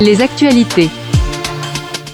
Les actualités.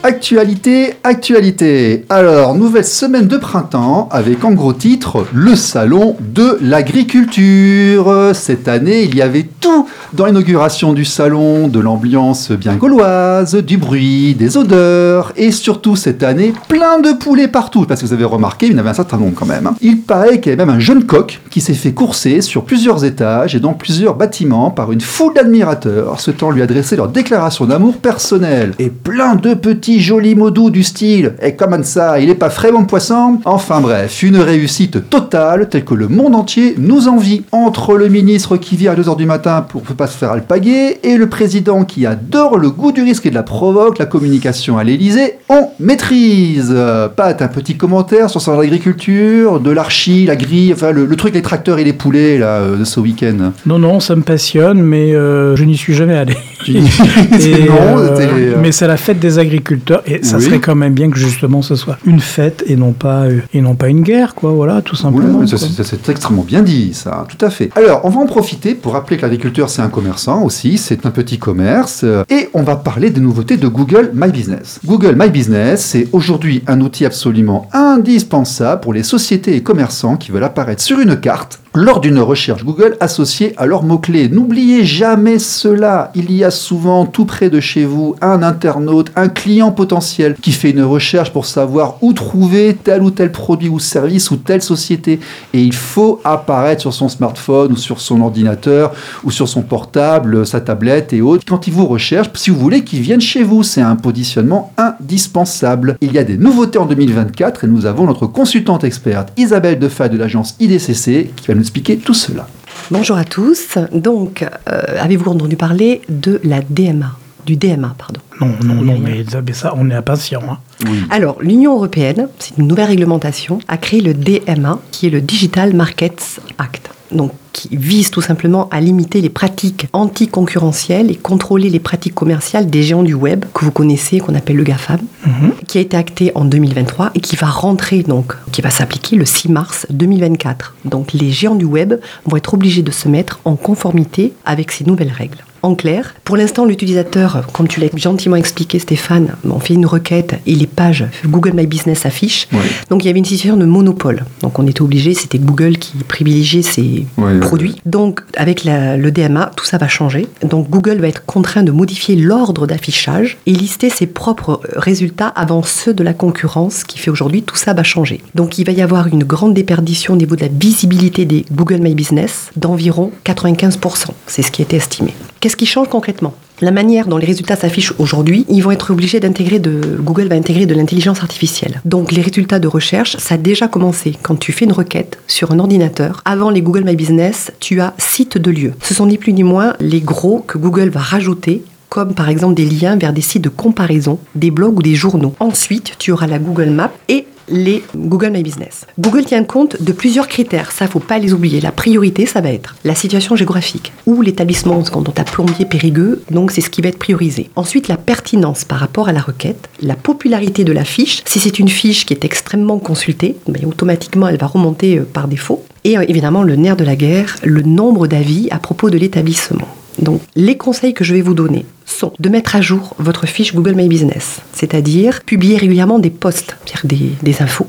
Actualité, actualité. Alors, nouvelle semaine de printemps avec en gros titre le salon de l'agriculture. Cette année, il y avait tout dans l'inauguration du salon, de l'ambiance bien gauloise, du bruit, des odeurs et surtout cette année, plein de poulets partout. Parce que vous avez remarqué, il y en avait un certain nombre quand même. Il paraît qu'il y avait même un jeune coq qui s'est fait courser sur plusieurs étages et dans plusieurs bâtiments par une foule d'admirateurs, temps lui adresser leur déclaration d'amour personnel. Et plein de petits jolis mots doux du style Et comment ça, il est pas frais mon poisson? Enfin bref, une réussite totale telle que le monde entier nous envie. Entre le ministre qui vient à 2h du matin pour ne pas se faire alpaguer et le président qui adore le goût du risque et de la provoque, la communication à l'Elysée, on maîtrise. Euh, Pat, un petit commentaire sur son agriculture, de l'archi, la grille, enfin le, le truc les tracteurs et les poulets là euh, de ce week-end. Non, non, ça me passionne, mais euh, je n'y suis jamais allé. Tu- Et, Non, euh, euh, mais c'est la fête des agriculteurs, et ça Oui. serait quand même bien que justement ce soit une fête et non pas, euh, et non pas une guerre, quoi, voilà, tout simplement. c'est extrêmement bien dit, ça, tout à fait. Alors, on va en profiter pour rappeler que l'agriculteur, c'est un commerçant aussi, c'est un petit commerce, euh, et on va parler des nouveautés de Google My Business. Google My Business, c'est aujourd'hui un outil absolument indispensable pour les sociétés et commerçants qui veulent apparaître sur une carte lors d'une recherche Google associée à leurs mots-clés. N'oubliez jamais cela. Il y a souvent tout près de chez vous un internaute, un client potentiel qui fait une recherche pour savoir où trouver tel ou tel produit ou service ou telle société. Et il faut apparaître sur son smartphone ou sur son ordinateur ou sur son portable, sa tablette et autres. Quand il vous recherche, si vous voulez qu'il vienne chez vous, c'est un positionnement indispensable. Il y a des nouveautés en 2024 et nous avons notre consultante experte Isabelle Defay de l'agence IDCC qui va nous expliquer tout cela. Bonjour à tous. Donc, euh, avez-vous entendu parler de la DMA Du DMA, pardon. Non, non, non, mais ça, mais ça, on est impatient. Hein. Oui. Alors, l'Union européenne, c'est une nouvelle réglementation, a créé le DMA, qui est le Digital Markets Act. Donc, qui vise tout simplement à limiter les pratiques anticoncurrentielles et contrôler les pratiques commerciales des géants du web que vous connaissez, qu'on appelle le GAFAM, Mhm. qui a été acté en 2023 et qui va rentrer donc, qui va s'appliquer le 6 mars 2024. Donc, les géants du web vont être obligés de se mettre en conformité avec ces nouvelles règles. En clair, pour l'instant, l'utilisateur, comme tu l'as gentiment expliqué, Stéphane, on fait une requête et les pages Google My Business affichent. Oui. Donc il y avait une situation de monopole. Donc on était obligé, c'était Google qui privilégiait ses Oui, produits. Donc avec la- le DMA, tout ça va changer. Donc Google va être contraint de modifier l'ordre d'affichage et lister ses propres résultats avant ceux de la concurrence qui fait aujourd'hui tout ça va changer. Donc il va y avoir une grande déperdition au niveau de la visibilité des Google My Business d'environ 95%. C'est ce qui a été estimé. Qu'est-ce qui change concrètement la manière dont les résultats s'affichent aujourd'hui, ils vont être obligés d'intégrer de Google va intégrer de l'intelligence artificielle. Donc les résultats de recherche, ça a déjà commencé. Quand tu fais une requête sur un ordinateur, avant les Google My Business, tu as site de lieu. Ce sont ni plus ni moins les gros que Google va rajouter comme par exemple des liens vers des sites de comparaison, des blogs ou des journaux. Ensuite, tu auras la Google Map et les Google My Business. Google tient compte de plusieurs critères, ça faut pas les oublier. La priorité, ça va être la situation géographique ou l'établissement, on t'a plombier périgueux, donc c'est ce qui va être priorisé. Ensuite, la pertinence par rapport à la requête, la popularité de la fiche. Si c'est une fiche qui est extrêmement consultée, ben, automatiquement elle va remonter euh, par défaut. Et euh, évidemment, le nerf de la guerre, le nombre d'avis à propos de l'établissement. Donc, les conseils que je vais vous donner sont de mettre à jour votre fiche Google My Business, c'est-à-dire publier régulièrement des posts, c'est-à-dire des, des infos,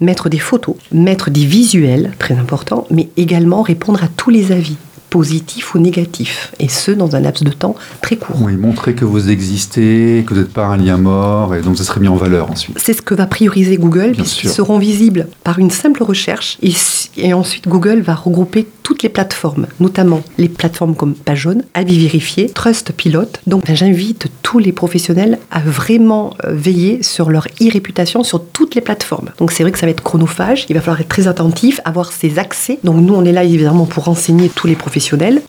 mettre des photos, mettre des visuels, très important, mais également répondre à tous les avis, positifs ou négatifs, et ce, dans un laps de temps très court. Oui, montrer que vous existez, que vous n'êtes pas un lien mort, et donc ça serait mis en valeur ensuite. C'est ce que va prioriser Google, puisqu'ils seront visibles par une simple recherche. Et, et ensuite, Google va regrouper toutes les plateformes, notamment les plateformes comme Page Jaune, Avis Vérifié, Trust Pilot. Donc, ben, j'invite tous les professionnels à vraiment euh, veiller sur leur e-réputation sur toutes les plateformes. Donc, c'est vrai que ça va être chronophage. Il va falloir être très attentif, avoir ces accès. Donc, nous, on est là évidemment pour renseigner tous les professionnels.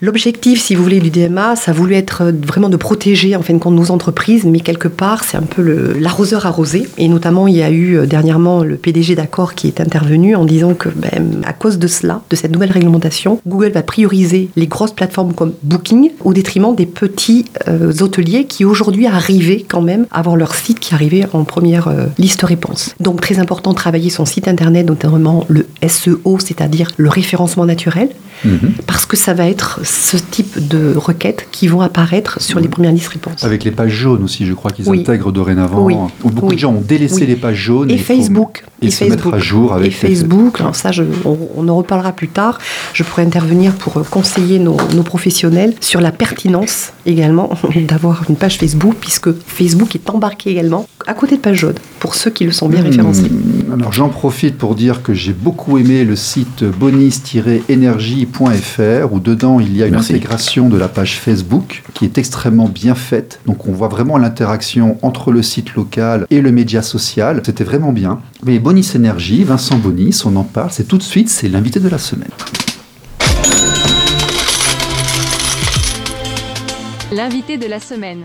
L'objectif, si vous voulez, du DMA, ça a voulu être euh, vraiment de protéger en fin de compte nos entreprises, mais quelque part, c'est un peu l'arroseur arrosé. Et notamment, il y a eu euh, dernièrement le PDG d'accord qui est intervenu en disant que, ben, à cause de cela, de cette nouvelle réglementation, Google va prioriser les grosses plateformes comme Booking au détriment des petits euh, hôteliers qui aujourd'hui arrivaient quand même à avoir leur site qui arrivait en première euh, liste réponse. Donc très important de travailler son site internet, notamment le SEO, c'est-à-dire le référencement naturel, Mhm. parce que ça va être ce type de requêtes qui vont apparaître sur les premières listes réponses. Avec les pages jaunes aussi, je crois qu'ils Oui. intègrent dorénavant. Oui. Beaucoup de gens ont délaissé les pages jaunes. Et faut- Facebook. Et, Et se mettre Facebook. à jour avec Et Facebook, alors ça, je- on, on en reparlera plus tard. Je pourrais intervenir pour euh, conseiller nos, nos professionnels sur la pertinence également d'avoir une page Facebook, puisque Facebook est embarqué également à côté de page jaune, pour ceux qui le sont bien référencés. Hmm, Alors j'en profite pour dire que j'ai beaucoup aimé le site bonis-énergie.fr où dedans il y a une Merci. intégration de la page Facebook qui est extrêmement bien faite. Donc on voit vraiment l'interaction entre le site local et le média social. C'était vraiment bien. Mais Bonis Énergie, Vincent Bonis, on en parle, c'est tout de suite, c'est l'invité de la semaine. L'invité de la semaine.